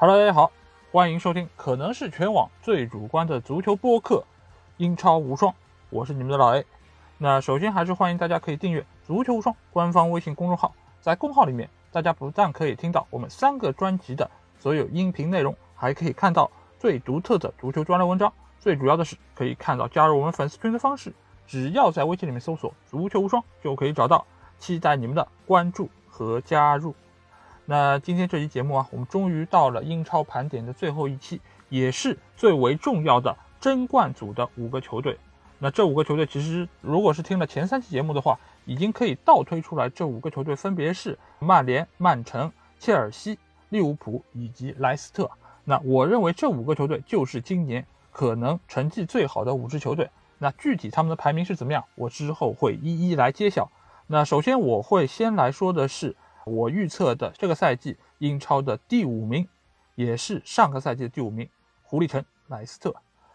Hello，大家好，欢迎收听可能是全网最主观的足球播客《英超无双》，我是你们的老 A。那首先还是欢迎大家可以订阅“足球无双”官方微信公众号，在公号里面，大家不但可以听到我们三个专辑的所有音频内容，还可以看到最独特的足球专栏文章。最主要的是可以看到加入我们粉丝群的方式，只要在微信里面搜索“足球无双”就可以找到。期待你们的关注和加入。那今天这期节目啊，我们终于到了英超盘点的最后一期，也是最为重要的争冠组的五个球队。那这五个球队其实，如果是听了前三期节目的话，已经可以倒推出来，这五个球队分别是曼联、曼城、切尔西、利物浦以及莱斯特。那我认为这五个球队就是今年可能成绩最好的五支球队。那具体他们的排名是怎么样，我之后会一一来揭晓。那首先我会先来说的是我预测的这个赛季英超的第五名，也是上个赛季的第五名，狐狸城莱斯特。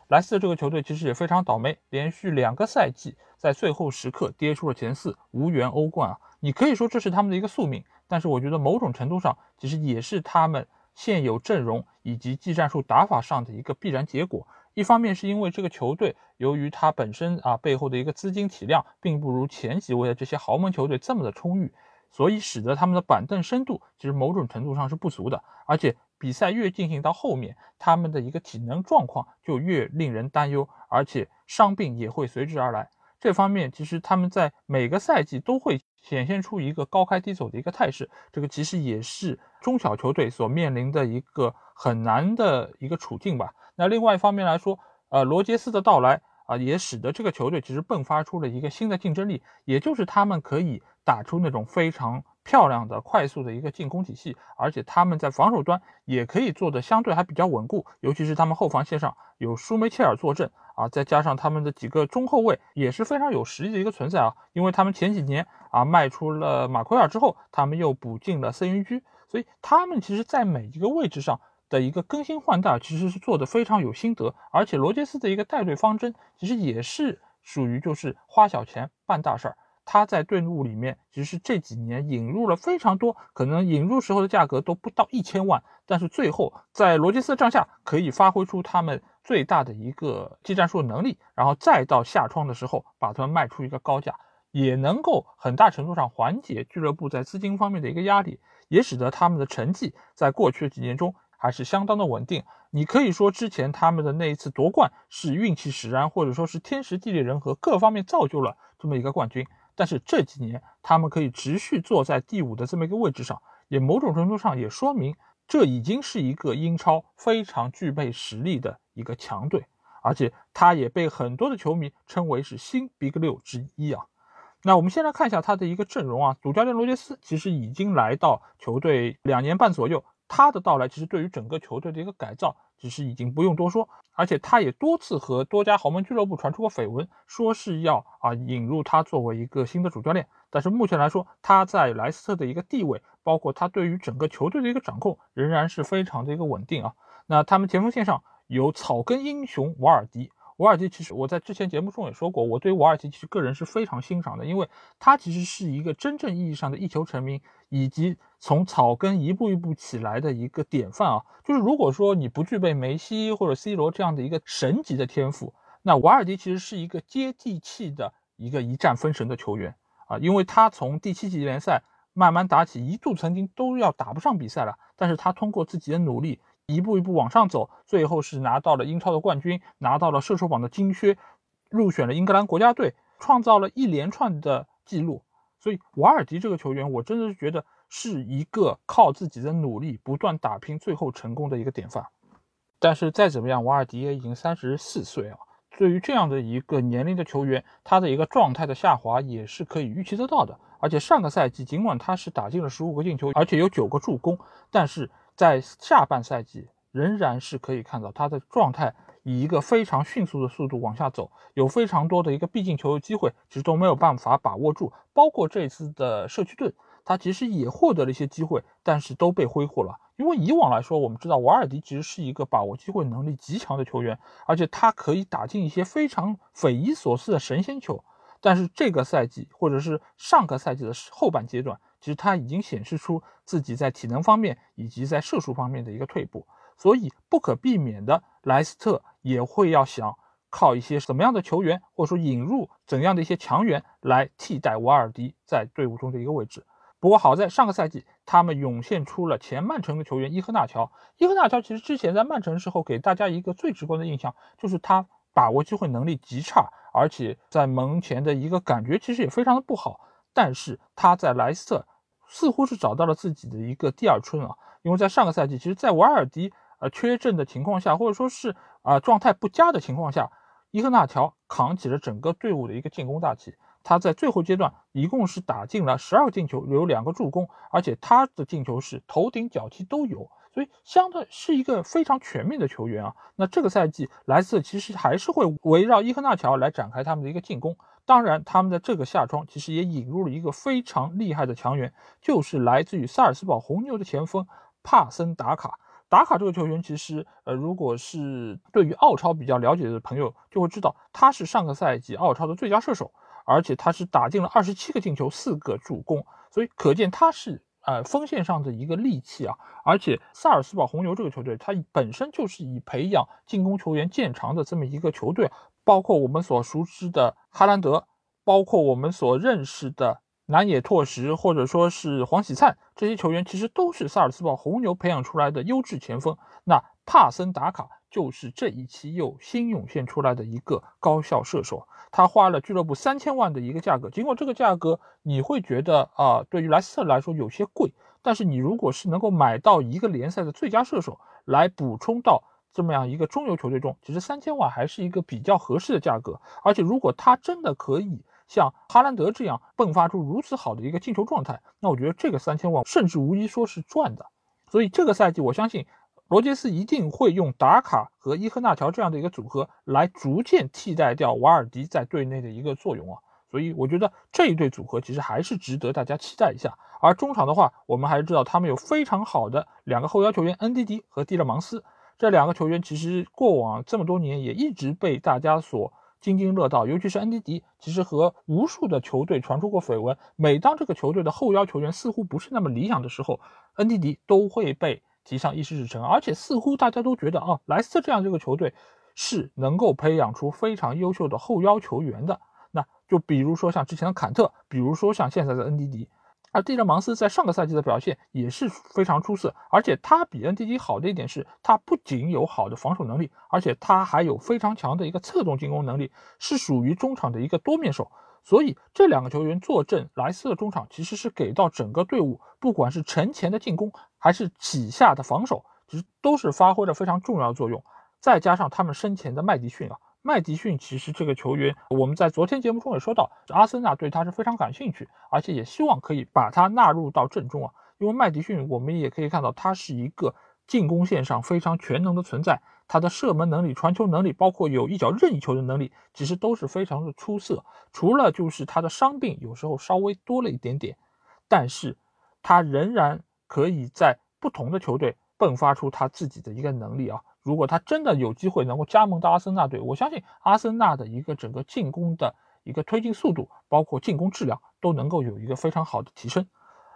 莱斯特这个球队其实也非常倒霉，连续两个赛季在最后时刻跌出了前四，无缘欧冠啊！你可以说这是他们的一个宿命，但是我觉得某种程度上其实也是他们现有阵容以及技战术打法上的一个必然结果。一方面是因为这个球队由于它本身啊背后的一个资金体量并不如前几位的这些豪门球队这么的充裕，所以使得他们的板凳深度其实某种程度上是不足的。而且比赛越进行到后面，他们的一个体能状况就越令人担忧，而且伤病也会随之而来。这方面其实他们在每个赛季都会显现出一个高开低走的一个态势，这个其实也是中小球队所面临的一个很难的一个处境吧。那另外一方面来说，呃，罗杰斯的到来也使得这个球队其实迸发出了一个新的竞争力，也就是他们可以打出那种非常漂亮的、快速的一个进攻体系，而且他们在防守端也可以做的相对还比较稳固，尤其是他们后防线上有舒梅切尔坐镇啊，再加上他们的几个中后卫也是非常有实力的一个存在啊，因为他们前几年啊卖出了马奎尔之后，他们又补进了森云居，所以他们其实在每一个位置上。的一个更新换代其实是做的非常有心得，而且罗杰斯的一个带队方针其实也是属于就是花小钱办大事儿。他在队伍里面其实这几年引入了非常多，可能引入时候的价格都不到一千万，但是最后在罗杰斯的帐下可以发挥出他们最大的一个技战术能力，然后再到下窗的时候把他们卖出一个高价，也能够很大程度上缓解俱乐部在资金方面的一个压力，也使得他们的成绩在过去的几年中。还是相当的稳定。你可以说之前他们的那一次夺冠是运气使然，或者说是天时地利人和各方面造就了这么一个冠军。但是这几年他们可以持续坐在第五的这么一个位置上，也某种程度上也说明这已经是一个英超非常具备实力的一个强队，而且他也被很多的球迷称为是新 Big 六之一啊。那我们先来看一下他的一个阵容啊，主教练罗杰斯其实已经来到球队两年半左右。他的到来其实对于整个球队的一个改造，其实已经不用多说，而且他也多次和多家豪门俱乐部传出过绯闻，说是要啊引入他作为一个新的主教练。但是目前来说，他在莱斯特的一个地位，包括他对于整个球队的一个掌控，仍然是非常的一个稳定啊。那他们前锋线上有草根英雄瓦尔迪。瓦尔迪其实我在之前节目中也说过，我对瓦尔迪其实个人是非常欣赏的，因为他其实是一个真正意义上的一球成名，以及从草根一步一步起来的一个典范啊。就是如果说你不具备梅西或者 C 罗这样的一个神级的天赋，那瓦尔迪其实是一个接地气的一个一战封神的球员啊，因为他从第七级联赛慢慢打起，一度曾经都要打不上比赛了，但是他通过自己的努力。一步一步往上走，最后是拿到了英超的冠军，拿到了射手榜的金靴，入选了英格兰国家队，创造了一连串的记录。所以瓦尔迪这个球员，我真的是觉得是一个靠自己的努力不断打拼，最后成功的一个典范。但是再怎么样，瓦尔迪也已经三十四岁啊。对于这样的一个年龄的球员，他的一个状态的下滑也是可以预期得到的。而且上个赛季，尽管他是打进了十五个进球，而且有九个助攻，但是。在下半赛季仍然是可以看到他的状态以一个非常迅速的速度往下走，有非常多的一个必进球的机会，其实都没有办法把握住。包括这次的社区盾，他其实也获得了一些机会，但是都被挥霍了。因为以往来说，我们知道瓦尔迪其实是一个把握机会能力极强的球员，而且他可以打进一些非常匪夷所思的神仙球。但是这个赛季或者是上个赛季的后半阶段。其实他已经显示出自己在体能方面以及在射术方面的一个退步，所以不可避免的，莱斯特也会要想靠一些什么样的球员，或者说引入怎样的一些强援来替代瓦尔迪在队伍中的一个位置。不过好在上个赛季，他们涌现出了前曼城的球员伊赫纳乔。伊赫纳乔其实之前在曼城时候给大家一个最直观的印象，就是他把握机会能力极差，而且在门前的一个感觉其实也非常的不好。但是他在莱斯特似乎是找到了自己的一个第二春啊，因为在上个赛季，其实，在瓦尔迪呃缺阵的情况下，或者说是啊状态不佳的情况下，伊赫纳乔扛起了整个队伍的一个进攻大旗。他在最后阶段一共是打进了十二个进球，有两个助攻，而且他的进球是头顶脚踢都有，所以相对是一个非常全面的球员啊。那这个赛季莱斯特其实还是会围绕伊赫纳乔来展开他们的一个进攻。当然，他们在这个夏窗其实也引入了一个非常厉害的强援，就是来自于萨尔斯堡红牛的前锋帕森达卡。达卡这个球员其实，呃，如果是对于澳超比较了解的朋友就会知道，他是上个赛季澳超的最佳射手。而且他是打进了二十七个进球，四个助攻，所以可见他是呃锋线上的一个利器啊。而且萨尔斯堡红牛这个球队，它本身就是以培养进攻球员见长的这么一个球队，包括我们所熟知的哈兰德，包括我们所认识的南野拓实或者说是黄喜灿这些球员，其实都是萨尔斯堡红牛培养出来的优质前锋。那帕森达卡就是这一期又新涌现出来的一个高效射手。他花了俱乐部三千万的一个价格，尽管这个价格你会觉得啊，对于莱斯特来说有些贵，但是你如果是能够买到一个联赛的最佳射手来补充到这么样一个中游球队中，其实三千万还是一个比较合适的价格。而且如果他真的可以像哈兰德这样迸发出如此好的一个进球状态，那我觉得这个三千万甚至无疑说是赚的。所以这个赛季我相信。罗杰斯一定会用达卡和伊赫纳乔这样的一个组合来逐渐替代掉瓦尔迪在队内的一个作用啊，所以我觉得这一对组合其实还是值得大家期待一下。而中场的话，我们还是知道他们有非常好的两个后腰球员恩迪迪和蒂勒芒斯，这两个球员其实过往这么多年也一直被大家所津津乐道，尤其是恩迪迪，其实和无数的球队传出过绯闻。每当这个球队的后腰球员似乎不是那么理想的时候，恩迪迪都会被。提上议事日程，而且似乎大家都觉得啊，莱斯特这样这个球队是能够培养出非常优秀的后腰球员的。那就比如说像之前的坎特，比如说像现在的恩迪迪，而蒂勒芒斯在上个赛季的表现也是非常出色，而且他比恩迪迪好的一点是，他不仅有好的防守能力，而且他还有非常强的一个策动进攻能力，是属于中场的一个多面手。所以这两个球员坐镇莱斯特中场，其实是给到整个队伍，不管是城前的进攻，还是起下的防守，其实都是发挥了非常重要的作用。再加上他们身前的麦迪逊啊，麦迪逊其实这个球员，我们在昨天节目中也说到，阿森纳对他是非常感兴趣，而且也希望可以把他纳入到阵中啊。因为麦迪逊，我们也可以看到，他是一个进攻线上非常全能的存在。他的射门能力、传球能力，包括有一脚任意球的能力，其实都是非常的出色。除了就是他的伤病有时候稍微多了一点点，但是他仍然可以在不同的球队迸发出他自己的一个能力啊！如果他真的有机会能够加盟到阿森纳队，我相信阿森纳的一个整个进攻的一个推进速度，包括进攻质量都能够有一个非常好的提升。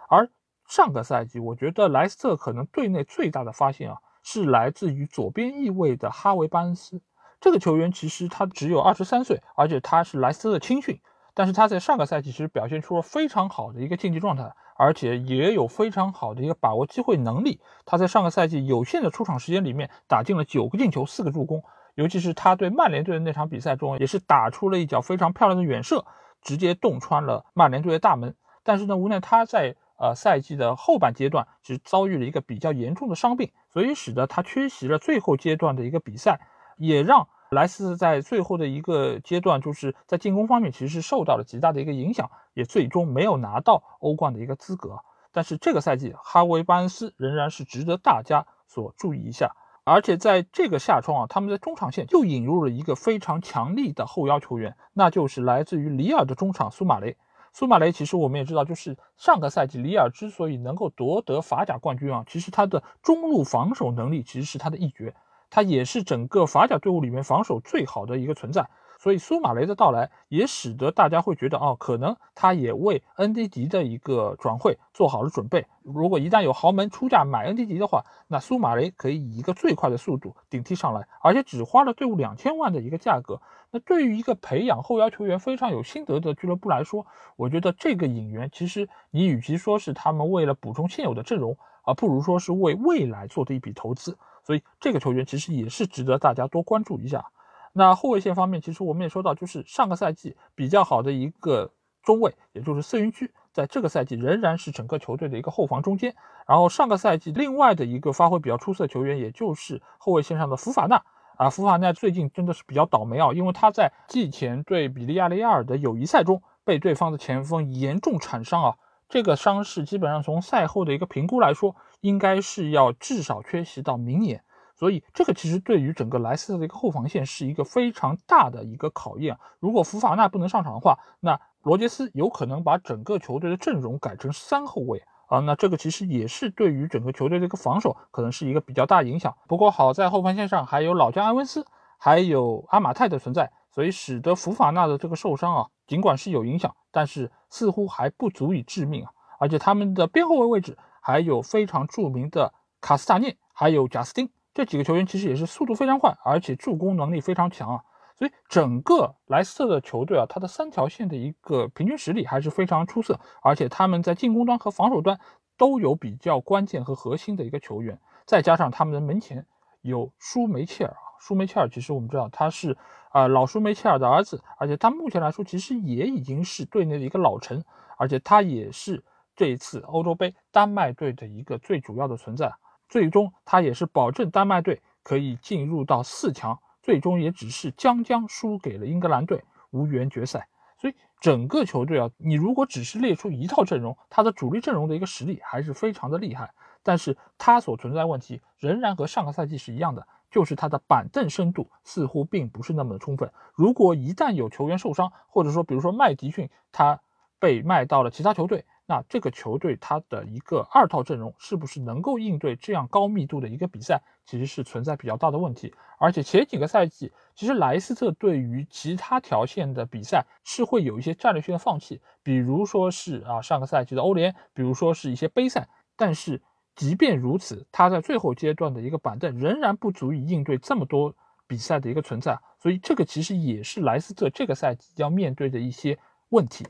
而上个赛季，我觉得莱斯特可能队内最大的发现啊。是来自于左边翼位的哈维·巴恩斯这个球员，其实他只有二十三岁，而且他是莱斯特的青训，但是他在上个赛季其实表现出了非常好的一个竞技状态，而且也有非常好的一个把握机会能力。他在上个赛季有限的出场时间里面打进了九个进球，四个助攻，尤其是他对曼联队的那场比赛中，也是打出了一脚非常漂亮的远射，直接洞穿了曼联队的大门。但是呢，无奈他在呃，赛季的后半阶段是遭遇了一个比较严重的伤病，所以使得他缺席了最后阶段的一个比赛，也让莱斯在最后的一个阶段，就是在进攻方面其实是受到了极大的一个影响，也最终没有拿到欧冠的一个资格。但是这个赛季，哈维·巴恩斯仍然是值得大家所注意一下。而且在这个夏窗啊，他们在中场线又引入了一个非常强力的后腰球员，那就是来自于里尔的中场苏马雷。苏马雷其实我们也知道，就是上个赛季里尔之所以能够夺得法甲冠军啊，其实他的中路防守能力其实是他的一绝，他也是整个法甲队伍里面防守最好的一个存在。所以苏马雷的到来也使得大家会觉得，哦，可能他也为恩迪迪的一个转会做好了准备。如果一旦有豪门出价买恩迪迪的话，那苏马雷可以以一个最快的速度顶替上来，而且只花了队伍两千万的一个价格。那对于一个培养后腰球员非常有心得的俱乐部来说，我觉得这个引援其实你与其说是他们为了补充现有的阵容，而不如说是为未来做的一笔投资。所以这个球员其实也是值得大家多关注一下。那后卫线方面，其实我们也说到，就是上个赛季比较好的一个中卫，也就是瑟云区，在这个赛季仍然是整个球队的一个后防中间。然后上个赛季另外的一个发挥比较出色的球员，也就是后卫线上的福法纳啊。福法纳最近真的是比较倒霉啊，因为他在季前对比利亚雷亚尔的友谊赛中被对方的前锋严重铲伤啊。这个伤势基本上从赛后的一个评估来说，应该是要至少缺席到明年。所以这个其实对于整个莱斯特的一个后防线是一个非常大的一个考验。如果福法纳不能上场的话，那罗杰斯有可能把整个球队的阵容改成三后卫啊。那这个其实也是对于整个球队的一个防守可能是一个比较大影响。不过好在后防线上还有老将埃文斯，还有阿马泰的存在，所以使得福法纳的这个受伤啊，尽管是有影响，但是似乎还不足以致命啊。而且他们的边后卫位置还有非常著名的卡斯塔涅，还有贾斯汀。这几个球员其实也是速度非常快，而且助攻能力非常强啊，所以整个莱斯特的球队啊，它的三条线的一个平均实力还是非常出色，而且他们在进攻端和防守端都有比较关键和核心的一个球员，再加上他们的门前有舒梅切尔啊，舒梅切尔其实我们知道他是啊老舒梅切尔的儿子，而且他目前来说其实也已经是队内的一个老臣，而且他也是这一次欧洲杯丹麦队的一个最主要的存在。最终，他也是保证丹麦队可以进入到四强，最终也只是将将输给了英格兰队，无缘决赛。所以整个球队啊，你如果只是列出一套阵容，他的主力阵容的一个实力还是非常的厉害。但是他所存在问题仍然和上个赛季是一样的，就是他的板凳深度似乎并不是那么的充分。如果一旦有球员受伤，或者说比如说麦迪逊他被卖到了其他球队。那这个球队他的一个二套阵容是不是能够应对这样高密度的一个比赛，其实是存在比较大的问题。而且前几个赛季，其实莱斯特对于其他条线的比赛是会有一些战略性的放弃，比如说是啊上个赛季的欧联，比如说是一些杯赛。但是即便如此，他在最后阶段的一个板凳仍然不足以应对这么多比赛的一个存在。所以这个其实也是莱斯特这个赛季要面对的一些问题。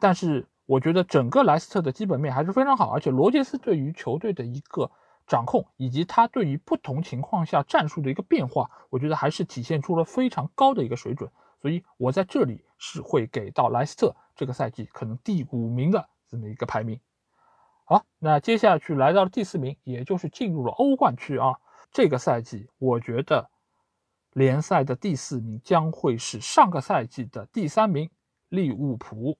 但是。我觉得整个莱斯特的基本面还是非常好，而且罗杰斯对于球队的一个掌控，以及他对于不同情况下战术的一个变化，我觉得还是体现出了非常高的一个水准。所以我在这里是会给到莱斯特这个赛季可能第五名的这么一个排名。好，那接下去来到了第四名，也就是进入了欧冠区啊。这个赛季我觉得联赛的第四名将会是上个赛季的第三名利物浦。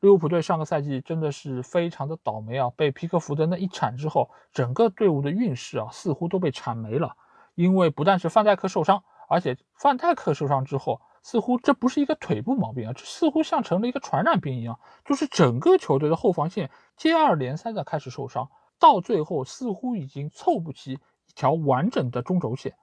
利物浦队上个赛季真的是非常的倒霉啊！被皮克福德那一铲之后，整个队伍的运势啊似乎都被铲没了。因为不但是范戴克受伤，而且范戴克受伤之后，似乎这不是一个腿部毛病啊，这似乎像成了一个传染病一样，就是整个球队的后防线接二连三的开始受伤，到最后似乎已经凑不齐一条完整的中轴线。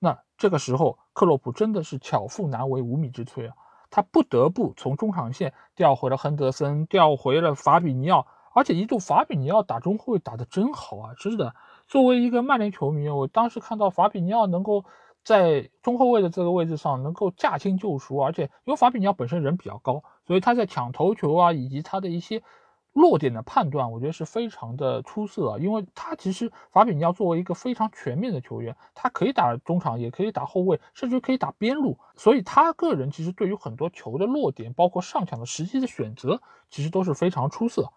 那这个时候，克洛普真的是巧妇难为无米之炊啊！他不得不从中场线调回了亨德森，调回了法比尼奥，而且一度法比尼奥打中后卫打得真好啊！真的，作为一个曼联球迷，我当时看到法比尼奥能够在中后卫的这个位置上能够驾轻就熟，而且因为法比尼奥本身人比较高，所以他在抢头球啊，以及他的一些。落点的判断，我觉得是非常的出色啊，因为他其实法比尼奥作为一个非常全面的球员，他可以打中场，也可以打后卫，甚至可以打边路，所以他个人其实对于很多球的落点，包括上抢的时机的选择，其实都是非常出色。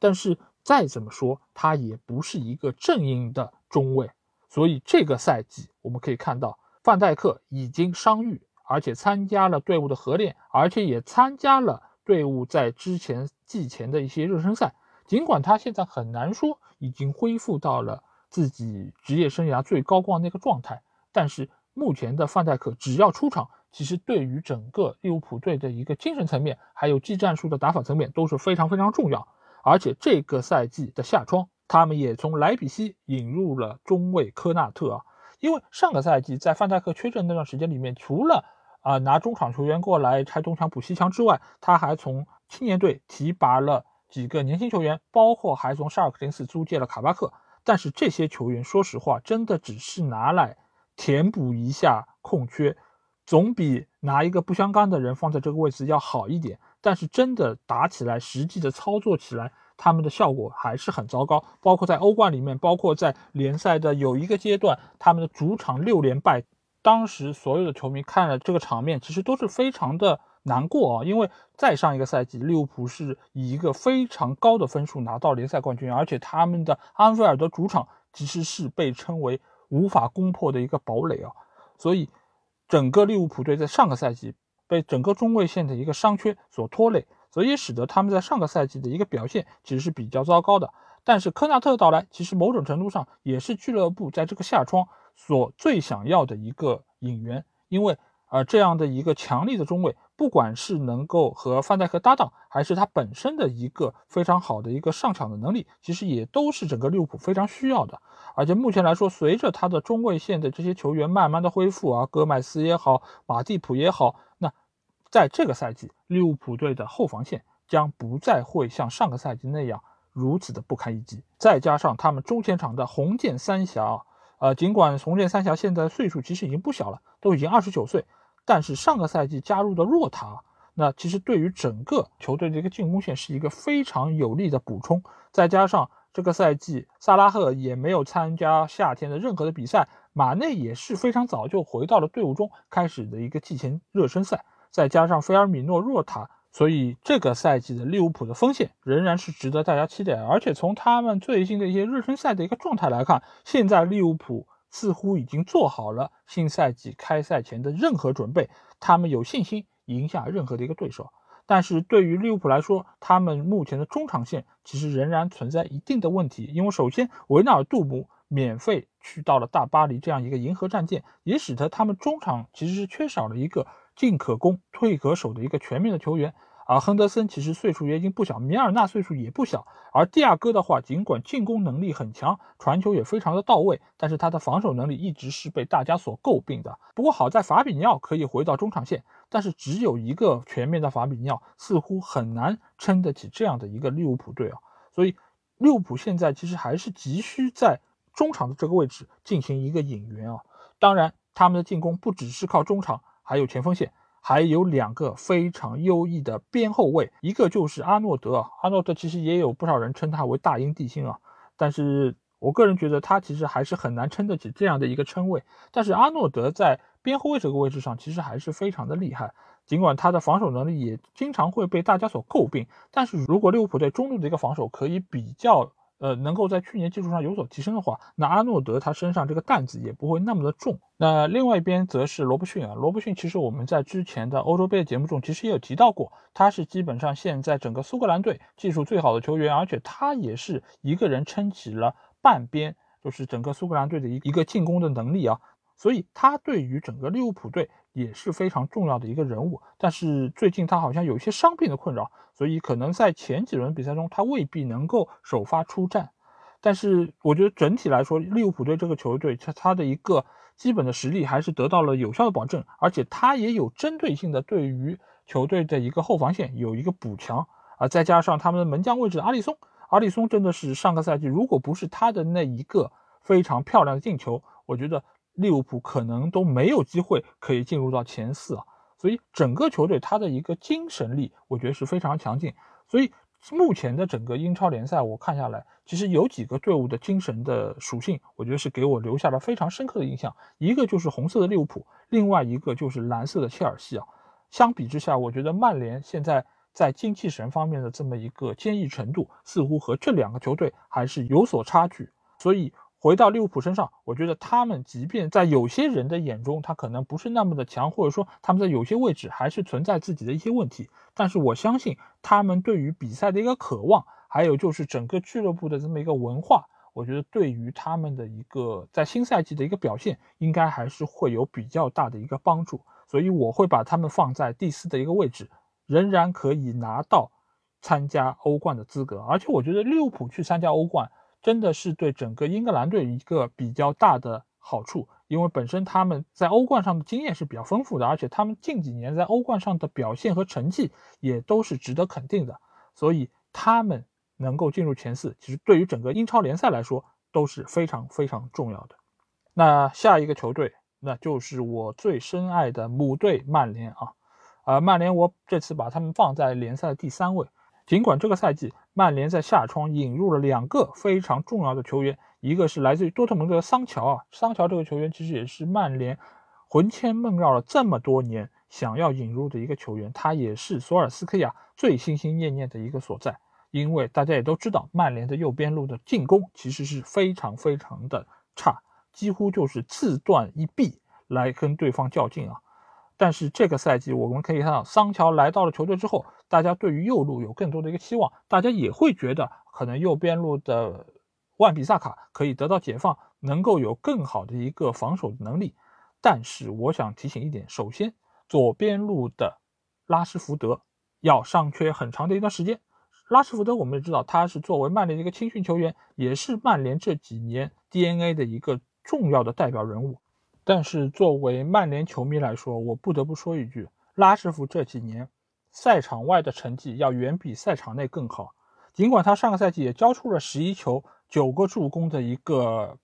但是再怎么说，他也不是一个正印的中卫，所以这个赛季我们可以看到，范戴克已经伤愈，而且参加了队伍的合练，而且也参加了。队伍在之前季前的一些热身赛，尽管他现在很难说已经恢复到了自己职业生涯最高光那个状态，但是目前的范戴克只要出场，其实对于整个利物浦队的一个精神层面，还有技战术的打法层面都是非常非常重要。而且这个赛季的夏窗，他们也从莱比锡引入了中卫科纳特啊，因为上个赛季在范戴克缺阵那段时间里面，除了啊拿中场球员过来拆东墙补西墙之外，他还从青年队提拔了几个年轻球员，包括还从沙尔克零四租借了卡巴克。但是这些球员，说实话，真的只是拿来填补一下空缺，总比拿一个不相干的人放在这个位置要好一点。但是真的打起来，实际的操作起来，他们的效果还是很糟糕。包括在欧冠里面，包括在联赛的有一个阶段，他们的主场六连败，当时所有的球迷看了这个场面，其实都是非常的难过啊。因为再上一个赛季，利物浦是以一个非常高的分数拿到联赛冠军，而且他们的安菲尔德主场其实是被称为无法攻破的一个堡垒啊。所以，整个利物浦队在上个赛季。被整个中卫线的一个伤缺所拖累，所以使得他们在上个赛季的一个表现其实是比较糟糕的。但是科纳特的到来，其实某种程度上也是俱乐部在这个夏窗所最想要的一个引援，因为呃这样的一个强力的中卫，不管是能够和范戴克搭档，还是他本身的一个非常好的一个上场的能力，其实也都是整个利物浦非常需要的。而且目前来说，随着他的中卫线的这些球员慢慢的恢复啊，戈麦斯也好，马蒂普也好。那在这个赛季，利物浦队的后防线将不再会像上个赛季那样如此的不堪一击。再加上他们中前场的红箭三侠，呃，尽管红箭三侠现在岁数其实已经不小了，都已经二十九岁，但是上个赛季加入的若塔，那其实对于整个球队的一个进攻线是一个非常有力的补充。再加上这个赛季萨拉赫也没有参加夏天的任何的比赛，马内也是非常早就回到了队伍中，开始的一个季前热身赛。再加上菲尔米诺、若塔，所以这个赛季的利物浦的锋线仍然是值得大家期待。而且从他们最近的一些热身赛的一个状态来看，现在利物浦似乎已经做好了新赛季开赛前的任何准备，他们有信心赢下任何的一个对手。但是对于利物浦来说，他们目前的中场线其实仍然存在一定的问题，因为首先维纳尔杜姆免费去到了大巴黎这样一个银河战舰，也使得他们中场其实是缺少了一个。进可攻，退可守的一个全面的球员。而亨德森其实岁数也已经不小，米尔纳岁数也不小。而蒂亚戈的话，尽管进攻能力很强，传球也非常的到位，但是他的防守能力一直是被大家所诟病的。不过好在法比尼奥可以回到中场线，但是只有一个全面的法比尼奥，似乎很难撑得起这样的一个利物浦队啊。所以利物浦现在其实还是急需在中场的这个位置进行一个引援啊。当然，他们的进攻不只是靠中场。还有前锋线，还有两个非常优异的边后卫，一个就是阿诺德。阿诺德其实也有不少人称他为大英帝星啊，但是我个人觉得他其实还是很难撑得起这样的一个称谓。但是阿诺德在边后卫这个位置上其实还是非常的厉害，尽管他的防守能力也经常会被大家所诟病，但是如果利物浦队中路的一个防守可以比较。呃，能够在去年基础上有所提升的话，那阿诺德他身上这个担子也不会那么的重。那另外一边则是罗伯逊啊，罗伯逊其实我们在之前的欧洲杯的节目中其实也有提到过，他是基本上现在整个苏格兰队技术最好的球员，而且他也是一个人撑起了半边，就是整个苏格兰队的一一个进攻的能力啊。所以他对于整个利物浦队也是非常重要的一个人物，但是最近他好像有一些伤病的困扰，所以可能在前几轮比赛中他未必能够首发出战。但是我觉得整体来说，利物浦队这个球队，他他的一个基本的实力还是得到了有效的保证，而且他也有针对性的对于球队的一个后防线有一个补强啊，再加上他们的门将位置阿里松，阿里松真的是上个赛季如果不是他的那一个非常漂亮的进球，我觉得。利物浦可能都没有机会可以进入到前四啊，所以整个球队他的一个精神力，我觉得是非常强劲。所以目前的整个英超联赛，我看下来，其实有几个队伍的精神的属性，我觉得是给我留下了非常深刻的印象。一个就是红色的利物浦，另外一个就是蓝色的切尔西啊。相比之下，我觉得曼联现在在精气神方面的这么一个坚毅程度，似乎和这两个球队还是有所差距。所以。回到利物浦身上，我觉得他们即便在有些人的眼中，他可能不是那么的强，或者说他们在有些位置还是存在自己的一些问题。但是我相信他们对于比赛的一个渴望，还有就是整个俱乐部的这么一个文化，我觉得对于他们的一个在新赛季的一个表现，应该还是会有比较大的一个帮助。所以我会把他们放在第四的一个位置，仍然可以拿到参加欧冠的资格。而且我觉得利物浦去参加欧冠。真的是对整个英格兰队一个比较大的好处，因为本身他们在欧冠上的经验是比较丰富的，而且他们近几年在欧冠上的表现和成绩也都是值得肯定的，所以他们能够进入前四，其实对于整个英超联赛来说都是非常非常重要的。那下一个球队，那就是我最深爱的母队曼联啊，啊，曼联我这次把他们放在联赛的第三位。尽管这个赛季曼联在夏窗引入了两个非常重要的球员，一个是来自于多特蒙德的桑乔啊，桑乔这个球员其实也是曼联魂牵梦绕了这么多年想要引入的一个球员，他也是索尔斯克亚最心心念念的一个所在。因为大家也都知道，曼联的右边路的进攻其实是非常非常的差，几乎就是自断一臂来跟对方较劲啊。但是这个赛季我们可以看到，桑乔来到了球队之后，大家对于右路有更多的一个期望，大家也会觉得可能右边路的万比萨卡可以得到解放，能够有更好的一个防守能力。但是我想提醒一点，首先左边路的拉什福德要伤缺很长的一段时间。拉什福德我们也知道，他是作为曼联的一个青训球员，也是曼联这几年 DNA 的一个重要的代表人物。但是作为曼联球迷来说，我不得不说一句，拉什福这几年赛场外的成绩要远比赛场内更好。尽管他上个赛季也交出了十一球、九个助攻的一个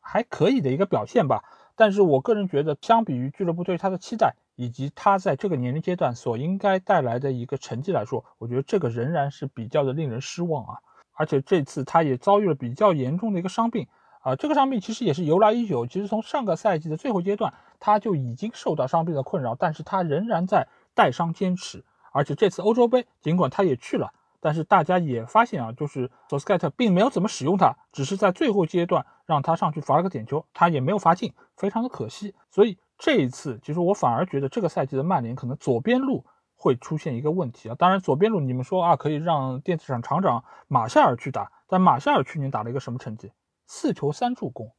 还可以的一个表现吧，但是我个人觉得，相比于俱乐部对他的期待，以及他在这个年龄阶段所应该带来的一个成绩来说，我觉得这个仍然是比较的令人失望啊。而且这次他也遭遇了比较严重的一个伤病。啊，这个伤病其实也是由来已久。其实从上个赛季的最后阶段，他就已经受到伤病的困扰，但是他仍然在带伤坚持。而且这次欧洲杯，尽管他也去了，但是大家也发现啊，就是索斯盖特并没有怎么使用他，只是在最后阶段让他上去罚了个点球，他也没有罚进，非常的可惜。所以这一次，其实我反而觉得这个赛季的曼联可能左边路会出现一个问题啊。当然，左边路你们说啊，可以让电子厂厂长马夏尔去打，但马夏尔去年打了一个什么成绩？四球三助攻，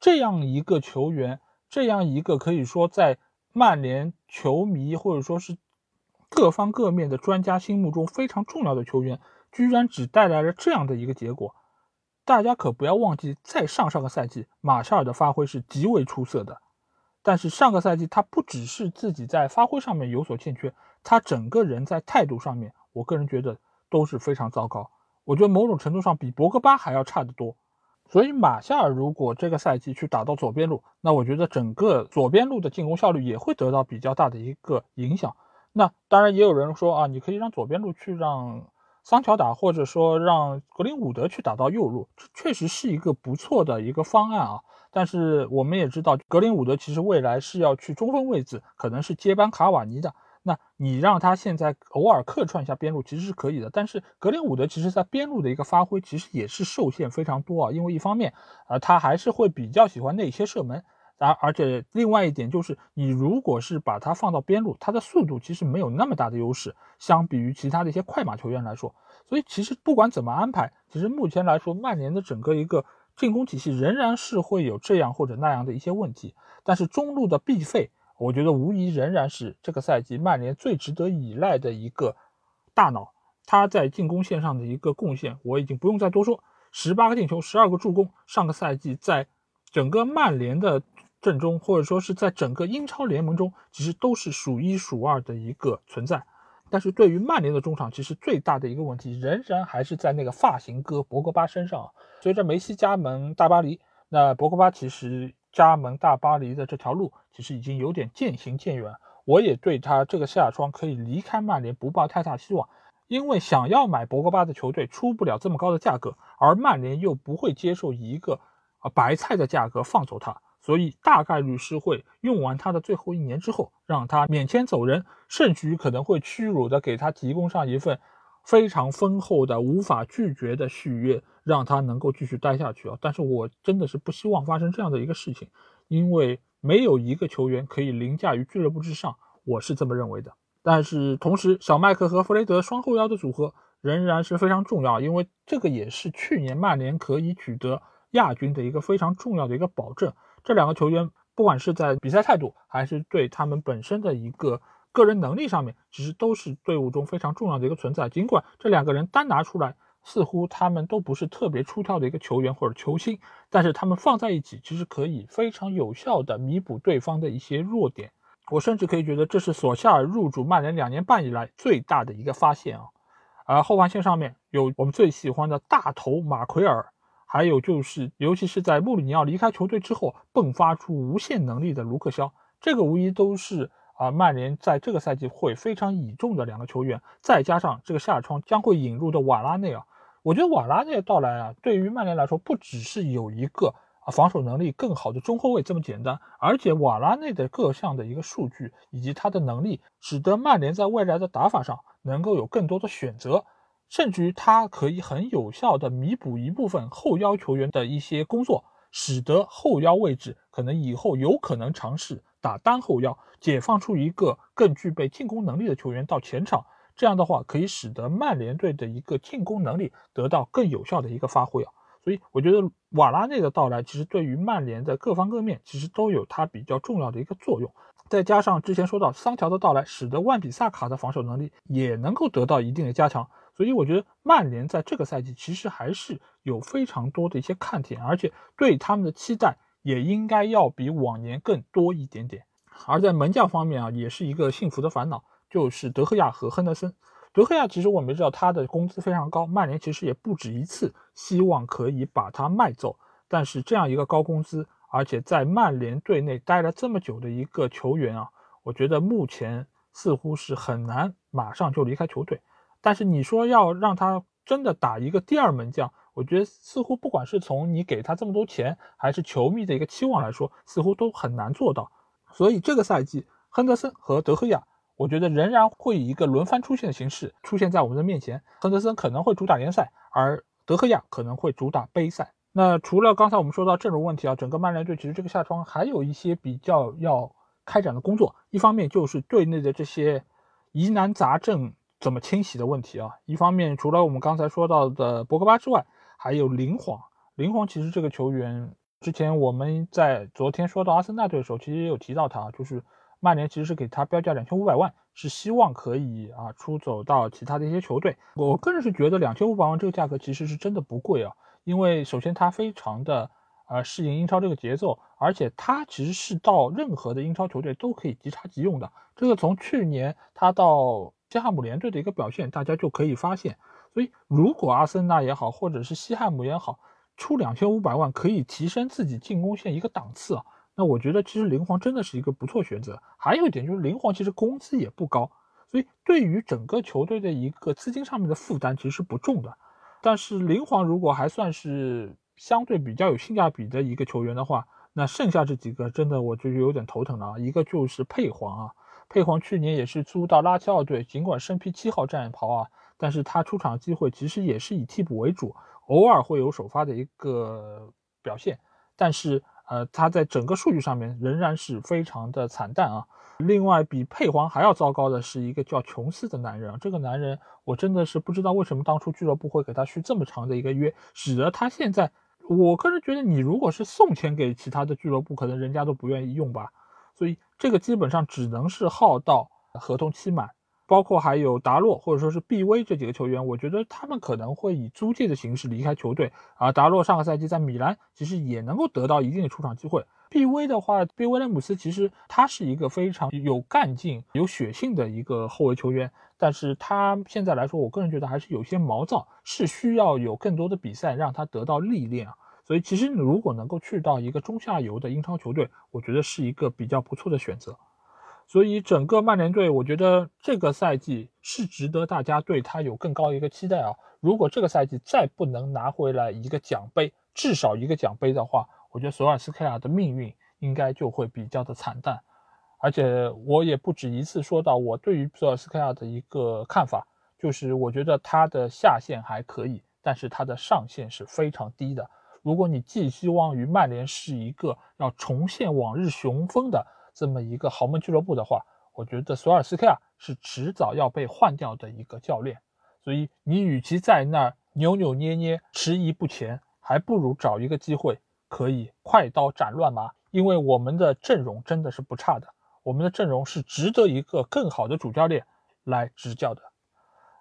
这样一个球员，这样一个可以说在曼联球迷或者说是各方各面的专家心目中非常重要的球员，居然只带来了这样的一个结果。大家可不要忘记，在上上个赛季，马夏尔的发挥是极为出色的。但是上个赛季他不只是自己在发挥上面有所欠缺，他整个人在态度上面，我个人觉得都是非常糟糕。我觉得某种程度上比博格巴还要差得多。所以马夏尔如果这个赛季去打到左边路，那我觉得整个左边路的进攻效率也会得到比较大的一个影响。那当然也有人说啊，你可以让左边路去让桑乔打，或者说让格林伍德去打到右路，这确实是一个不错的一个方案啊。但是我们也知道，格林伍德其实未来是要去中锋位置，可能是接班卡瓦尼的。那你让他现在偶尔客串一下边路，其实是可以的。但是格林伍德其实在边路的一个发挥，其实也是受限非常多啊。因为一方面，呃，他还是会比较喜欢内切射门，而而且另外一点就是，你如果是把他放到边路，他的速度其实没有那么大的优势，相比于其他的一些快马球员来说。所以其实不管怎么安排，其实目前来说，曼联的整个一个进攻体系仍然是会有这样或者那样的一些问题。但是中路的必费。我觉得无疑仍然是这个赛季曼联最值得依赖的一个大脑，他在进攻线上的一个贡献，我已经不用再多说。十八个进球，十二个助攻，上个赛季在整个曼联的阵中，或者说是在整个英超联盟中，其实都是数一数二的一个存在。但是对于曼联的中场，其实最大的一个问题仍然还是在那个发型哥博格巴身上。随着梅西加盟大巴黎，那博格巴其实。加盟大巴黎的这条路其实已经有点渐行渐远，我也对他这个夏窗可以离开曼联不抱太大希望，因为想要买博格巴的球队出不了这么高的价格，而曼联又不会接受一个啊白菜的价格放走他，所以大概率是会用完他的最后一年之后让他免签走人，甚至于可能会屈辱的给他提供上一份非常丰厚的无法拒绝的续约。让他能够继续待下去啊！但是我真的是不希望发生这样的一个事情，因为没有一个球员可以凌驾于俱乐部之上，我是这么认为的。但是同时，小麦克和弗雷德双后腰的组合仍然是非常重要，因为这个也是去年曼联可以取得亚军的一个非常重要的一个保证。这两个球员不管是在比赛态度，还是对他们本身的一个个人能力上面，其实都是队伍中非常重要的一个存在。尽管这两个人单拿出来。似乎他们都不是特别出挑的一个球员或者球星，但是他们放在一起，其实可以非常有效的弥补对方的一些弱点。我甚至可以觉得，这是索夏尔入主曼联两年半以来最大的一个发现啊！而后防线上面有我们最喜欢的大头马奎尔，还有就是，尤其是在穆里尼奥离开球队之后，迸发出无限能力的卢克肖，这个无疑都是啊曼联在这个赛季会非常倚重的两个球员。再加上这个夏窗将会引入的瓦拉内啊，我觉得瓦拉内的到来啊，对于曼联来说，不只是有一个。啊，防守能力更好的中后卫这么简单，而且瓦拉内的各项的一个数据以及他的能力，使得曼联在未来的打法上能够有更多的选择，甚至于他可以很有效的弥补一部分后腰球员的一些工作，使得后腰位置可能以后有可能尝试打单后腰，解放出一个更具备进攻能力的球员到前场，这样的话可以使得曼联队的一个进攻能力得到更有效的一个发挥啊。所以我觉得瓦拉内的到来，其实对于曼联的各方各面，其实都有它比较重要的一个作用。再加上之前说到桑乔的到来，使得万比萨卡的防守能力也能够得到一定的加强。所以我觉得曼联在这个赛季其实还是有非常多的一些看点，而且对他们的期待也应该要比往年更多一点点。而在门将方面啊，也是一个幸福的烦恼，就是德赫亚和亨德森。德赫亚其实我们知道他的工资非常高，曼联其实也不止一次希望可以把他卖走，但是这样一个高工资，而且在曼联队内待了这么久的一个球员啊，我觉得目前似乎是很难马上就离开球队。但是你说要让他真的打一个第二门将，我觉得似乎不管是从你给他这么多钱，还是球迷的一个期望来说，似乎都很难做到。所以这个赛季，亨德森和德赫亚。我觉得仍然会以一个轮番出现的形式出现在我们的面前。亨德森可能会主打联赛，而德赫亚可能会主打杯赛。那除了刚才我们说到阵容问题啊，整个曼联队其实这个夏窗还有一些比较要开展的工作。一方面就是队内的这些疑难杂症怎么清洗的问题啊。一方面除了我们刚才说到的博格巴之外，还有林皇。林皇其实这个球员之前我们在昨天说到阿森纳队的时候，其实也有提到他，就是。曼联其实是给他标价两千五百万，是希望可以啊出走到其他的一些球队。我个人是觉得两千五百万这个价格其实是真的不贵啊，因为首先他非常的呃适应英超这个节奏，而且他其实是到任何的英超球队都可以即插即用的。这个从去年他到西汉姆联队的一个表现，大家就可以发现。所以如果阿森纳也好，或者是西汉姆也好，出两千五百万可以提升自己进攻线一个档次啊。那我觉得其实林皇真的是一个不错选择。还有一点就是林皇其实工资也不高，所以对于整个球队的一个资金上面的负担其实是不重的。但是林皇如果还算是相对比较有性价比的一个球员的话，那剩下这几个真的我就有点头疼了啊。一个就是佩皇啊，佩皇去年也是租到拉齐奥队，尽管身披七号战袍啊，但是他出场机会其实也是以替补为主，偶尔会有首发的一个表现，但是。呃，他在整个数据上面仍然是非常的惨淡啊。另外，比佩皇还要糟糕的是一个叫琼斯的男人。这个男人，我真的是不知道为什么当初俱乐部会给他续这么长的一个约，使得他现在，我个人觉得，你如果是送钱给其他的俱乐部，可能人家都不愿意用吧。所以，这个基本上只能是耗到合同期满。包括还有达洛或者说是毕威这几个球员，我觉得他们可能会以租借的形式离开球队。而达洛上个赛季在米兰其实也能够得到一定的出场机会。毕威的话，毕威廉姆斯其实他是一个非常有干劲、有血性的一个后卫球员，但是他现在来说，我个人觉得还是有些毛躁，是需要有更多的比赛让他得到历练啊。所以其实你如果能够去到一个中下游的英超球队，我觉得是一个比较不错的选择。所以整个曼联队，我觉得这个赛季是值得大家对他有更高一个期待啊！如果这个赛季再不能拿回来一个奖杯，至少一个奖杯的话，我觉得索尔斯克亚的命运应该就会比较的惨淡。而且我也不止一次说到，我对于索尔斯克亚的一个看法，就是我觉得他的下限还可以，但是他的上限是非常低的。如果你寄希望于曼联是一个要重现往日雄风的，这么一个豪门俱乐部的话，我觉得索尔斯克亚是迟早要被换掉的一个教练，所以你与其在那儿扭扭捏捏、迟疑不前，还不如找一个机会可以快刀斩乱麻。因为我们的阵容真的是不差的，我们的阵容是值得一个更好的主教练来执教的。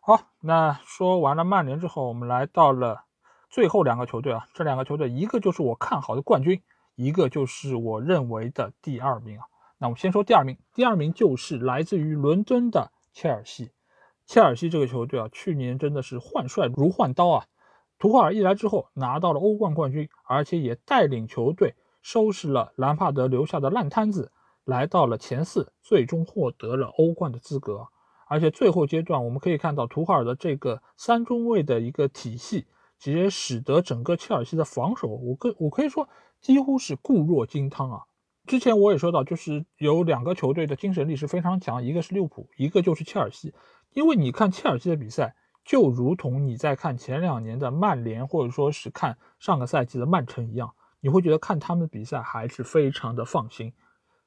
好，那说完了曼联之后，我们来到了最后两个球队啊。这两个球队，一个就是我看好的冠军，一个就是我认为的第二名啊。那我们先说第二名，第二名就是来自于伦敦的切尔西。切尔西这个球队啊，去年真的是换帅如换刀啊。图赫尔一来之后，拿到了欧冠冠军，而且也带领球队收拾了兰帕德留下的烂摊子，来到了前四，最终获得了欧冠的资格。而且最后阶段，我们可以看到图赫尔的这个三中卫的一个体系，直接使得整个切尔西的防守，我可我可以说几乎是固若金汤啊。之前我也说到，就是有两个球队的精神力是非常强，一个是利物浦，一个就是切尔西。因为你看切尔西的比赛，就如同你在看前两年的曼联，或者说是看上个赛季的曼城一样，你会觉得看他们比赛还是非常的放心。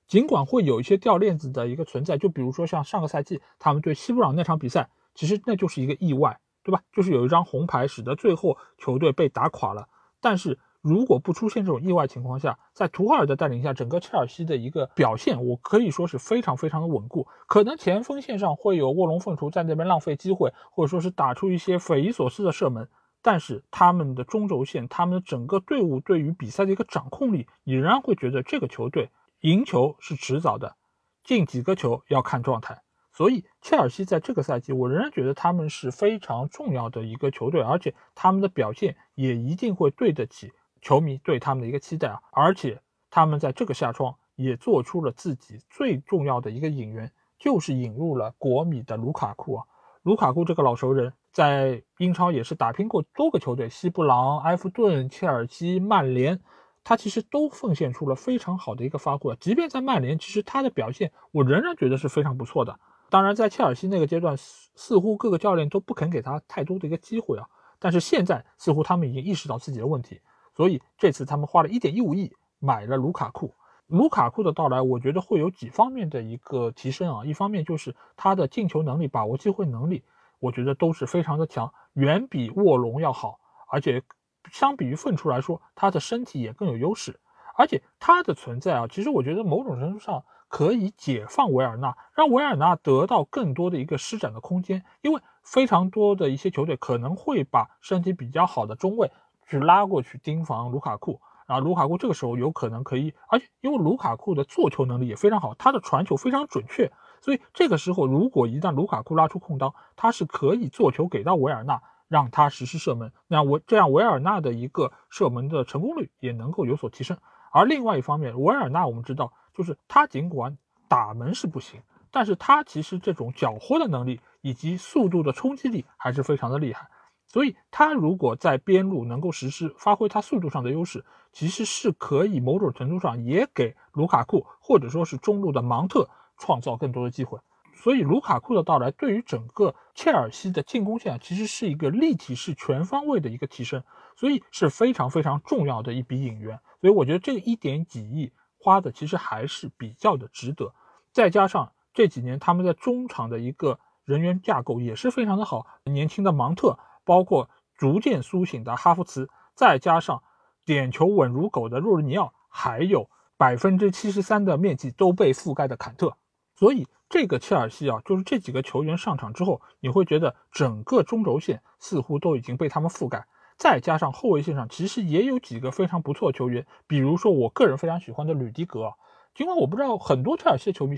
尽管会有一些掉链子的一个存在，就比如说像上个赛季他们对西布朗那场比赛，其实那就是一个意外，对吧？就是有一张红牌，使得最后球队被打垮了。但是如果不出现这种意外情况下，在图赫尔的带领下，整个切尔西的一个表现，我可以说是非常非常的稳固。可能前锋线上会有卧龙凤雏在那边浪费机会，或者说是打出一些匪夷所思的射门，但是他们的中轴线，他们的整个队伍对于比赛的一个掌控力，你仍然会觉得这个球队。赢球是迟早的，进几个球要看状态。所以切尔西在这个赛季，我仍然觉得他们是非常重要的一个球队，而且他们的表现也一定会对得起球迷对他们的一个期待啊！而且他们在这个夏窗也做出了自己最重要的一个引援，就是引入了国米的卢卡库啊。卢卡库这个老熟人，在英超也是打拼过多个球队，西布朗、埃弗顿、切尔西、曼联。他其实都奉献出了非常好的一个发挥，即便在曼联，其实他的表现我仍然觉得是非常不错的。当然，在切尔西那个阶段，似乎各个教练都不肯给他太多的一个机会啊。但是现在似乎他们已经意识到自己的问题，所以这次他们花了一点一五亿买了卢卡库。卢卡库的到来，我觉得会有几方面的一个提升啊。一方面就是他的进球能力、把握机会能力，我觉得都是非常的强，远比卧龙要好，而且。相比于粪出来说，他的身体也更有优势，而且他的存在啊，其实我觉得某种程度上可以解放维尔纳，让维尔纳得到更多的一个施展的空间。因为非常多的一些球队可能会把身体比较好的中卫去拉过去盯防卢卡库，然后卢卡库这个时候有可能可以，而且因为卢卡库的做球能力也非常好，他的传球非常准确，所以这个时候如果一旦卢卡库拉出空当，他是可以做球给到维尔纳。让他实施射门，那我这样维尔纳的一个射门的成功率也能够有所提升。而另外一方面，维尔纳我们知道，就是他尽管打门是不行，但是他其实这种缴获的能力以及速度的冲击力还是非常的厉害。所以他如果在边路能够实施发挥他速度上的优势，其实是可以某种程度上也给卢卡库或者说是中路的芒特创造更多的机会。所以卢卡库的到来对于整个切尔西的进攻线其实是一个立体式、全方位的一个提升，所以是非常非常重要的一笔引援。所以我觉得这个一点几亿花的其实还是比较的值得。再加上这几年他们在中场的一个人员架构也是非常的好，年轻的芒特，包括逐渐苏醒的哈弗茨，再加上点球稳如狗的若日尼奥，还有百分之七十三的面积都被覆盖的坎特，所以。这个切尔西啊，就是这几个球员上场之后，你会觉得整个中轴线似乎都已经被他们覆盖，再加上后卫线上其实也有几个非常不错的球员，比如说我个人非常喜欢的吕迪格。尽管我不知道很多切尔西球迷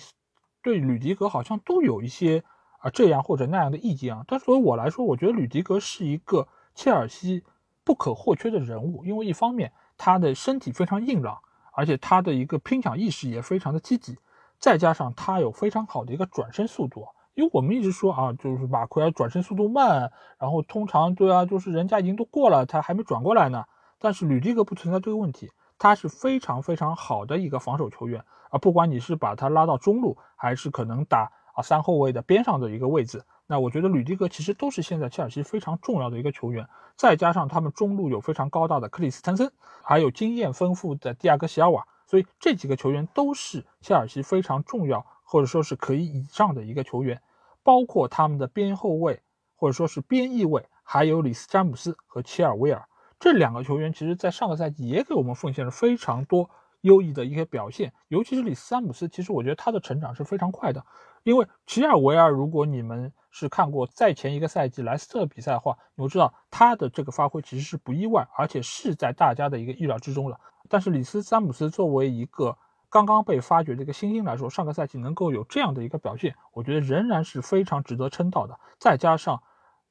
对吕迪格好像都有一些啊这样或者那样的意见啊，但作为我来说，我觉得吕迪格是一个切尔西不可或缺的人物，因为一方面他的身体非常硬朗，而且他的一个拼抢意识也非常的积极。再加上他有非常好的一个转身速度，因为我们一直说啊，就是马奎尔转身速度慢，然后通常对啊，就是人家已经都过了，他还没转过来呢。但是吕迪格不存在这个问题，他是非常非常好的一个防守球员啊，不管你是把他拉到中路，还是可能打啊三后卫的边上的一个位置，那我觉得吕迪格其实都是现在切尔西非常重要的一个球员。再加上他们中路有非常高大的克里斯滕森，还有经验丰富的蒂亚戈席尔瓦。所以这几个球员都是切尔西非常重要，或者说是可以以上的一个球员，包括他们的边后卫或者说是边翼卫，还有里斯詹姆斯和切尔维尔这两个球员，其实在上个赛季也给我们奉献了非常多优异的一些表现，尤其是里斯詹姆斯，其实我觉得他的成长是非常快的。因为齐尔维尔，如果你们是看过在前一个赛季莱斯特比赛的话，你会知道他的这个发挥其实是不意外，而且是在大家的一个意料之中的。但是里斯詹姆斯作为一个刚刚被发掘的一个新星来说，上个赛季能够有这样的一个表现，我觉得仍然是非常值得称道的。再加上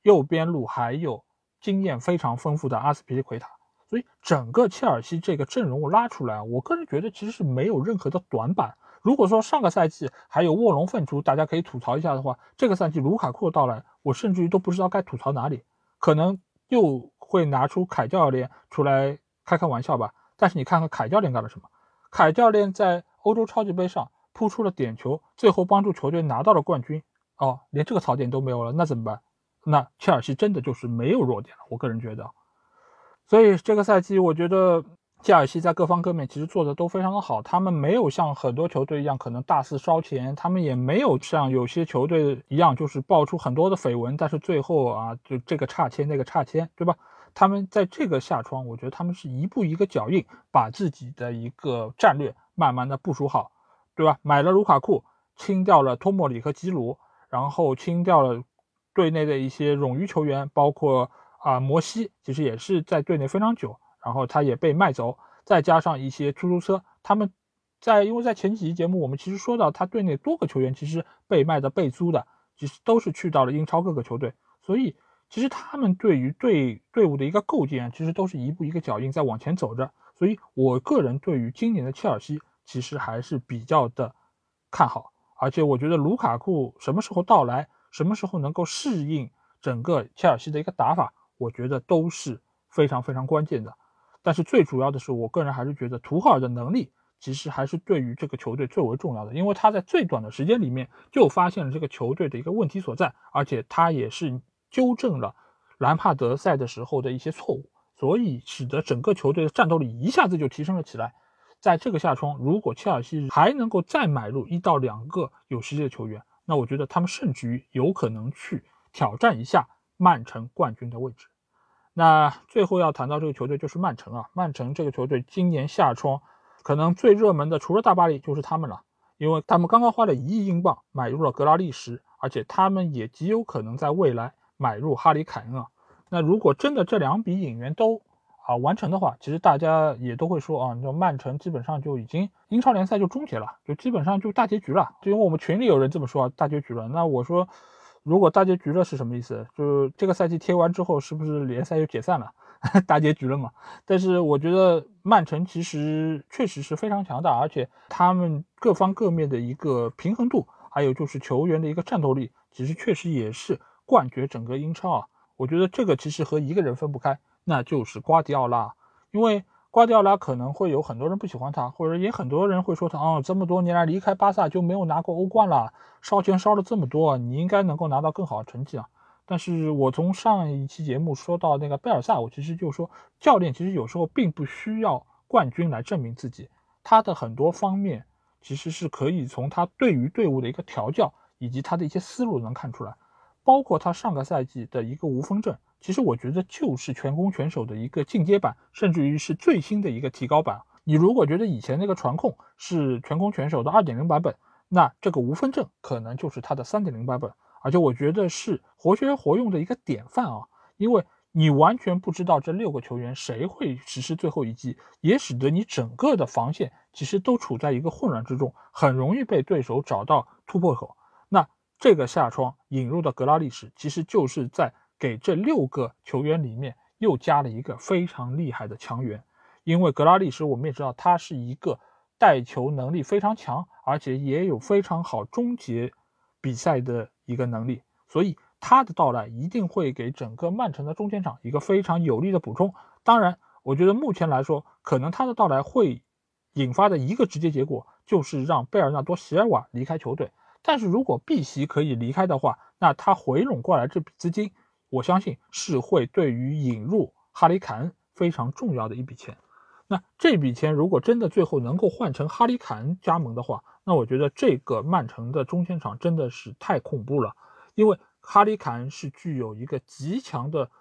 右边路还有经验非常丰富的阿斯皮利奎塔。所以整个切尔西这个阵容拉出来，我个人觉得其实是没有任何的短板。如果说上个赛季还有卧龙凤雏，大家可以吐槽一下的话，这个赛季卢卡库的到来，我甚至于都不知道该吐槽哪里，可能又会拿出凯教练出来开开玩笑吧。但是你看看凯教练干了什么？凯教练在欧洲超级杯上扑出了点球，最后帮助球队拿到了冠军。哦，连这个槽点都没有了，那怎么办？那切尔西真的就是没有弱点了。我个人觉得。所以这个赛季，我觉得切尔西在各方各面其实做的都非常的好。他们没有像很多球队一样可能大肆烧钱，他们也没有像有些球队一样就是爆出很多的绯闻，但是最后啊就这个差签那个差签，对吧？他们在这个下窗，我觉得他们是一步一个脚印，把自己的一个战略慢慢的部署好，对吧？买了卢卡库，清掉了托莫里和吉鲁，然后清掉了队内的一些冗余球员，包括。啊，摩西其实也是在队内非常久，然后他也被卖走，再加上一些出租车，他们在因为在前几期节目我们其实说到他队内多个球员其实被卖的、被租的，其实都是去到了英超各个球队，所以其实他们对于队队伍的一个构建，其实都是一步一个脚印在往前走着，所以我个人对于今年的切尔西其实还是比较的看好，而且我觉得卢卡库什么时候到来，什么时候能够适应整个切尔西的一个打法。我觉得都是非常非常关键的，但是最主要的是，我个人还是觉得图赫尔的能力其实还是对于这个球队最为重要的，因为他在最短的时间里面就发现了这个球队的一个问题所在，而且他也是纠正了兰帕德赛的时候的一些错误，所以使得整个球队的战斗力一下子就提升了起来。在这个下窗，如果切尔西还能够再买入一到两个有实力的球员，那我觉得他们甚至于有可能去挑战一下。曼城冠军的位置，那最后要谈到这个球队就是曼城啊。曼城这个球队今年夏窗可能最热门的，除了大巴黎就是他们了，因为他们刚刚花了一亿英镑买入了格拉利什，而且他们也极有可能在未来买入哈里凯恩啊。那如果真的这两笔引援都啊完成的话，其实大家也都会说啊，那曼城基本上就已经英超联赛就终结了，就基本上就大结局了。就因为我们群里有人这么说，大结局了。那我说。如果大结局了是什么意思？就是这个赛季踢完之后，是不是联赛就解散了？大结局了嘛？但是我觉得曼城其实确实是非常强大，而且他们各方各面的一个平衡度，还有就是球员的一个战斗力，其实确实也是冠绝整个英超啊。我觉得这个其实和一个人分不开，那就是瓜迪奥拉，因为。瓜迪奥拉可能会有很多人不喜欢他，或者也很多人会说他哦，这么多年来离开巴萨就没有拿过欧冠了，烧钱烧了这么多，你应该能够拿到更好的成绩啊。但是我从上一期节目说到那个贝尔萨，我其实就说教练其实有时候并不需要冠军来证明自己，他的很多方面其实是可以从他对于队伍的一个调教以及他的一些思路能看出来，包括他上个赛季的一个无锋阵。其实我觉得就是全攻全守的一个进阶版，甚至于是最新的一个提高版。你如果觉得以前那个传控是全攻全守的二点零版本，那这个无锋阵可能就是它的三点零版本。而且我觉得是活学活用的一个典范啊，因为你完全不知道这六个球员谁会实施最后一击，也使得你整个的防线其实都处在一个混乱之中，很容易被对手找到突破口。这个下窗引入的格拉利什，其实就是在。给这六个球员里面又加了一个非常厉害的强援，因为格拉利什我们也知道他是一个带球能力非常强，而且也有非常好终结比赛的一个能力，所以他的到来一定会给整个曼城的中前场一个非常有力的补充。当然，我觉得目前来说，可能他的到来会引发的一个直接结果就是让贝尔纳多·席尔瓦离开球队。但是如果碧玺可以离开的话，那他回笼过来这笔资金。我相信是会对于引入哈里凯恩非常重要的一笔钱。那这笔钱如果真的最后能够换成哈里凯恩加盟的话，那我觉得这个曼城的中前场真的是太恐怖了。因为哈里凯恩是具有一个极强的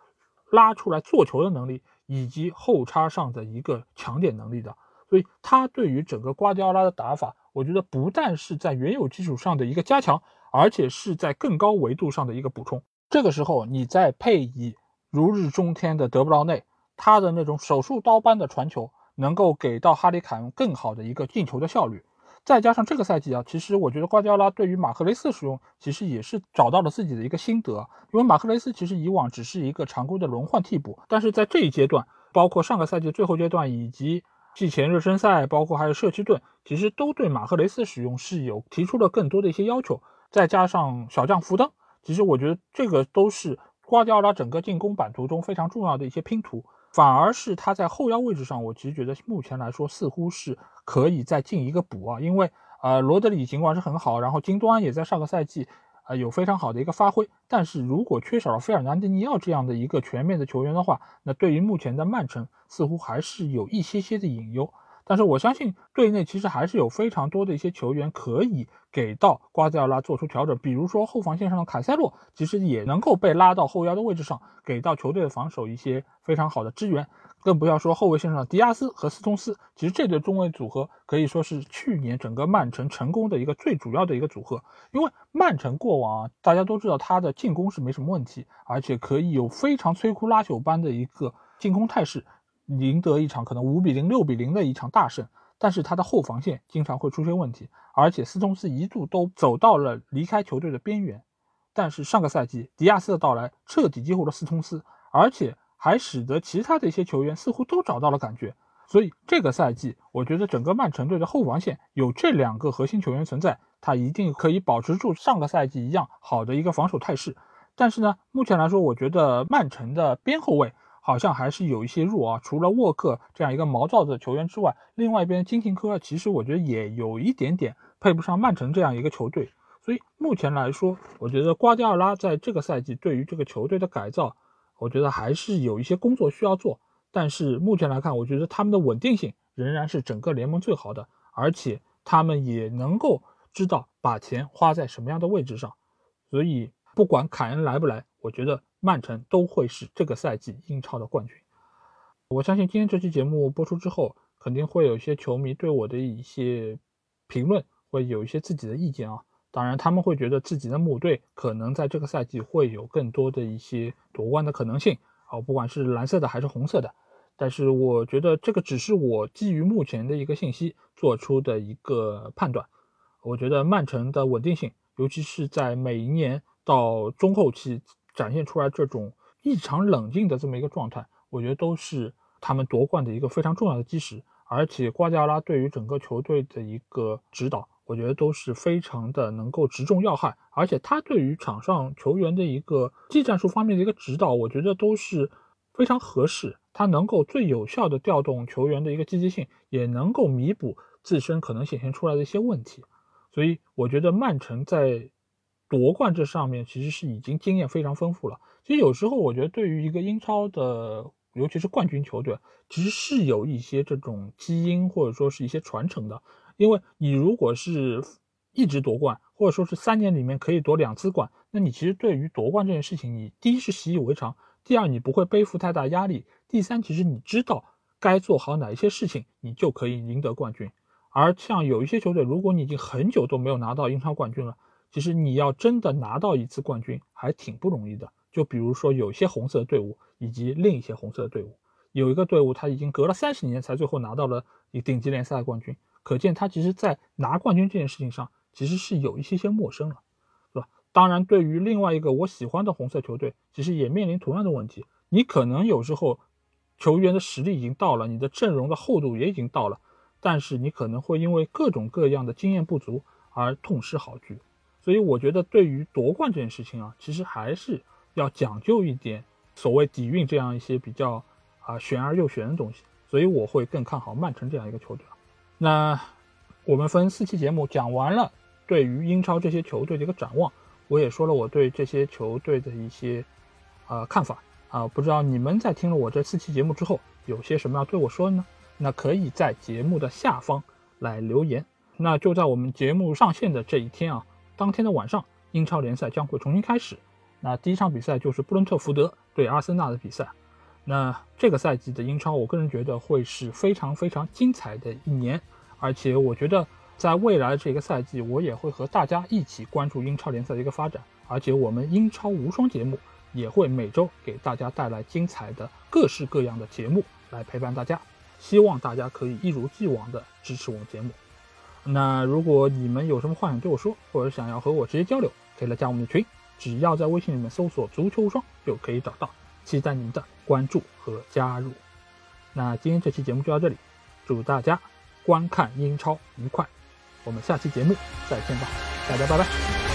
拉出来做球的能力，以及后插上的一个抢点能力的。所以他对于整个瓜迪奥拉的打法，我觉得不但是在原有基础上的一个加强，而且是在更高维度上的一个补充。这个时候，你再配以如日中天的德布劳内，他的那种手术刀般的传球，能够给到哈里凯恩更好的一个进球的效率。再加上这个赛季啊，其实我觉得瓜迪奥拉对于马克雷斯的使用，其实也是找到了自己的一个心得。因为马克雷斯其实以往只是一个常规的轮换替补，但是在这一阶段，包括上个赛季最后阶段以及季前热身赛，包括还有社区盾，其实都对马赫雷斯使用是有提出了更多的一些要求。再加上小将福登，其实我觉得这个都是瓜迪奥拉整个进攻版图中非常重要的一些拼图。反而是他在后腰位置上，我其实觉得目前来说似乎是可以再进一个补啊，因为呃罗德里尽管是很好，然后金多安也在上个赛季啊有非常好的一个发挥，但是如果缺少了费尔南德尼奥这样的一个全面的球员的话，那对于目前的曼城似乎还是有一些些的隐忧。但是我相信队内其实还是有非常多的一些球员可以给到瓜迪奥拉做出调整，比如说后防线上的凯塞洛，其实也能够被拉到后腰的位置上，给到球队的防守一些非常好的支援。更不要说后卫线上的迪亚斯和斯通斯，其实这对中卫组合可以说是去年整个曼城成功的一个最主要的一个组合。因为曼城过往啊，大家都知道他的进攻是没什么问题，而且可以有非常摧枯拉朽般的一个进攻态势。赢得一场可能五比零、六比零的一场大胜，但是他的后防线经常会出现问题，而且斯通斯一度都走到了离开球队的边缘。但是上个赛季迪亚斯的到来彻底激活了斯通斯，而且还使得其他的一些球员似乎都找到了感觉。所以这个赛季，我觉得整个曼城队的后防线有这两个核心球员存在，他一定可以保持住上个赛季一样好的一个防守态势。但是呢，目前来说，我觉得曼城的边后卫。好像还是有一些弱啊，除了沃克这样一个毛躁的球员之外，另外一边金廷科其实我觉得也有一点点配不上曼城这样一个球队。所以目前来说，我觉得瓜迪奥拉在这个赛季对于这个球队的改造，我觉得还是有一些工作需要做。但是目前来看，我觉得他们的稳定性仍然是整个联盟最好的，而且他们也能够知道把钱花在什么样的位置上。所以不管凯恩来不来，我觉得。曼城都会是这个赛季英超的冠军。我相信今天这期节目播出之后，肯定会有一些球迷对我的一些评论会有一些自己的意见啊。当然，他们会觉得自己的母队可能在这个赛季会有更多的一些夺冠的可能性啊，不管是蓝色的还是红色的。但是，我觉得这个只是我基于目前的一个信息做出的一个判断。我觉得曼城的稳定性，尤其是在每一年到中后期。展现出来这种异常冷静的这么一个状态，我觉得都是他们夺冠的一个非常重要的基石。而且瓜迪奥拉对于整个球队的一个指导，我觉得都是非常的能够直中要害。而且他对于场上球员的一个技战术方面的一个指导，我觉得都是非常合适。他能够最有效的调动球员的一个积极性，也能够弥补自身可能显现出来的一些问题。所以我觉得曼城在。夺冠这上面其实是已经经验非常丰富了。其实有时候我觉得，对于一个英超的，尤其是冠军球队，其实是有一些这种基因或者说是一些传承的。因为你如果是一直夺冠，或者说是三年里面可以夺两次冠，那你其实对于夺冠这件事情，你第一是习以为常，第二你不会背负太大压力，第三其实你知道该做好哪一些事情，你就可以赢得冠军。而像有一些球队，如果你已经很久都没有拿到英超冠军了。其实你要真的拿到一次冠军还挺不容易的。就比如说有些红色的队伍以及另一些红色的队伍，有一个队伍他已经隔了三十年才最后拿到了一顶级联赛的冠军，可见他其实在拿冠军这件事情上其实是有一些些陌生了，是吧？当然，对于另外一个我喜欢的红色球队，其实也面临同样的问题。你可能有时候球员的实力已经到了，你的阵容的厚度也已经到了，但是你可能会因为各种各样的经验不足而痛失好局。所以我觉得，对于夺冠这件事情啊，其实还是要讲究一点所谓底蕴这样一些比较啊玄而又玄的东西。所以我会更看好曼城这样一个球队。那我们分四期节目讲完了，对于英超这些球队的一个展望，我也说了我对这些球队的一些啊看法啊。不知道你们在听了我这四期节目之后，有些什么要对我说的呢？那可以在节目的下方来留言。那就在我们节目上线的这一天啊。当天的晚上，英超联赛将会重新开始。那第一场比赛就是布伦特福德对阿森纳的比赛。那这个赛季的英超，我个人觉得会是非常非常精彩的一年，而且我觉得在未来这个赛季，我也会和大家一起关注英超联赛的一个发展，而且我们英超无双节目也会每周给大家带来精彩的各式各样的节目来陪伴大家，希望大家可以一如既往的支持我们节目。那如果你们有什么话想对我说，或者想要和我直接交流，可以来加我们的群，只要在微信里面搜索“足球无双”就可以找到。期待你们的关注和加入。那今天这期节目就到这里，祝大家观看英超愉快，我们下期节目再见吧，大家拜拜。